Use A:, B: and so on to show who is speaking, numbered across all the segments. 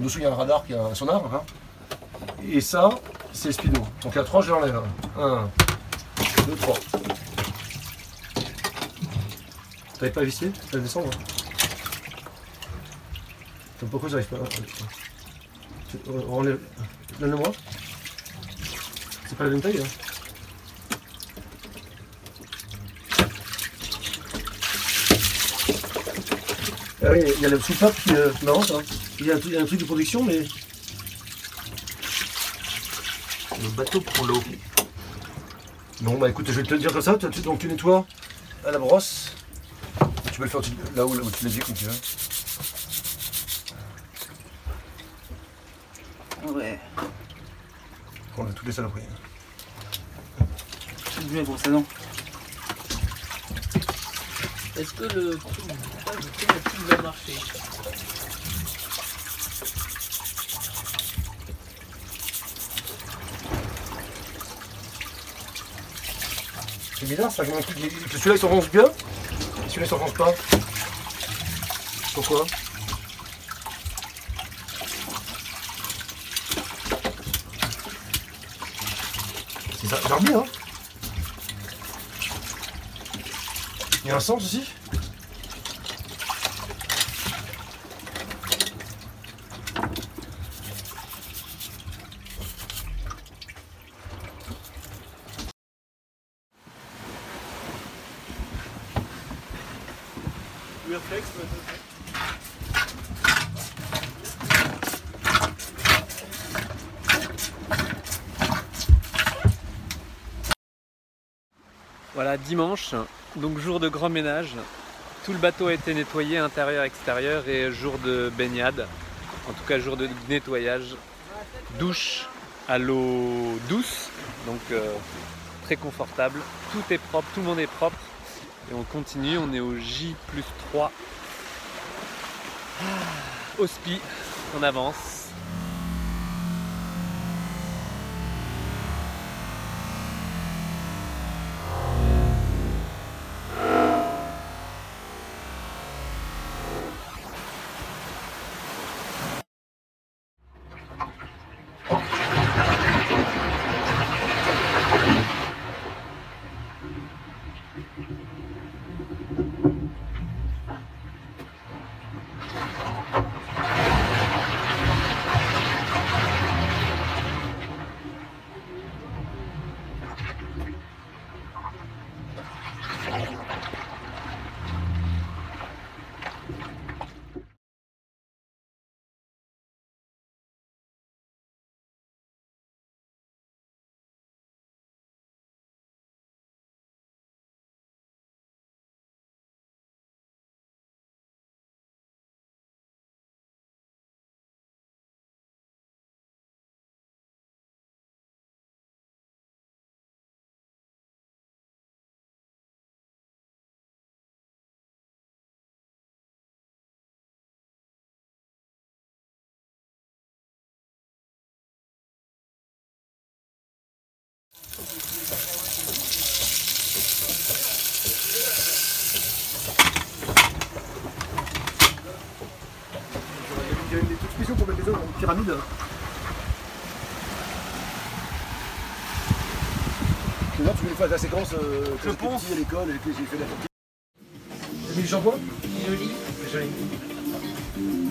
A: En dessous, il y a un radar qui a un sonar. hein. Et ça, c'est le speedo. Donc à 3, je l'enlève. 1, 2, 3. T'avais pas vissé Tu vas descendre Attends, Pourquoi j'arrive pas? Tu- euh. Donne-le-moi. C'est pas la même taille. Hein. Ah oui, il y a le soupape qui est marrant ça. Il y, a un, truc- un de production, mais
B: Le bateau prend l'eau.
A: Bon bah écoute, je vais te le dire comme ça, toi, tu, donc tu nettoies à la brosse. Tu peux le faire là où, là où tu l'as dit comme tu veux.
C: Ouais.
A: On a toutes les saloperies.
C: Bien gros saison.
D: Est-ce que le truc de va marcher?
A: C'est bizarre ça, un truc qui- que celui-là il s'enfonce bien, celui-là il s'enfonce pas. Pourquoi? C'est ça, bien, hein. Il y a un sens aussi?
E: Voilà, dimanche, donc jour de grand ménage. Tout le bateau a été nettoyé, intérieur, extérieur, et jour de baignade. En tout cas, jour de nettoyage. Douche à l'eau douce, donc euh, très confortable. Tout est propre, tout le monde est propre. Et on continue, on est au J plus 3. Ah, Hospi, on avance.
A: Pyramide. C'est là tu veux faire la séquence euh, que j'étais petit à l'école et que j'ai fait la tortille. T'as mis le shampoing
D: Joli.
A: Joli.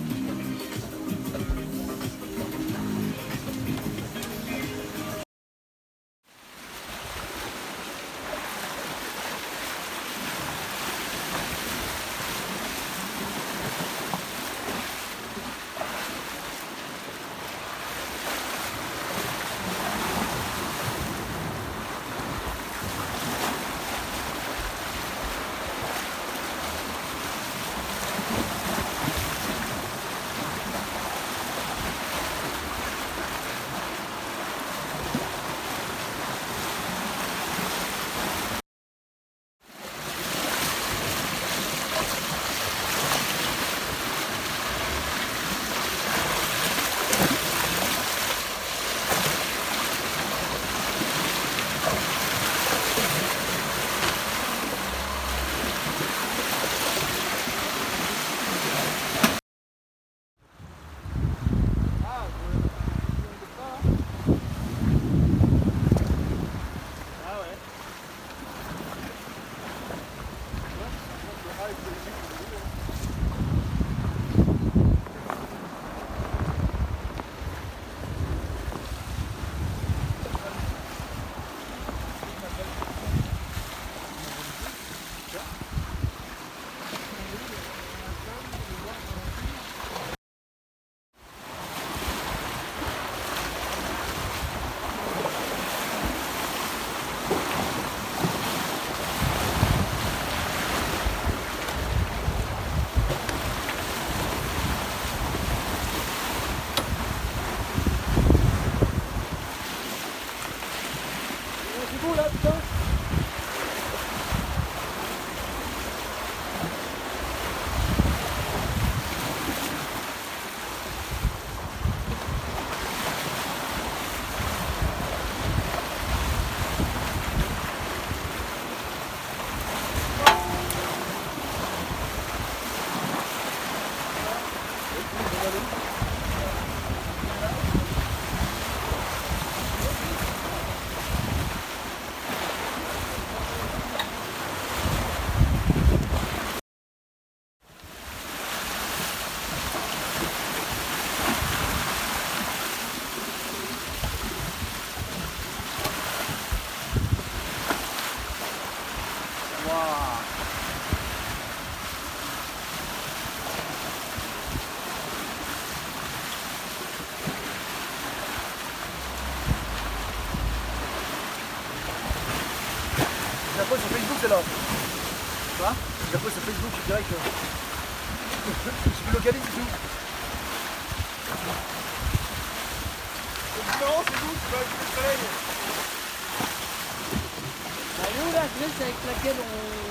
A: C'est beau là, putain là. Quoi D'après Facebook, je me localise tout. C'est différent, c'est le soleil.
D: Bah, nous, la avec laquelle on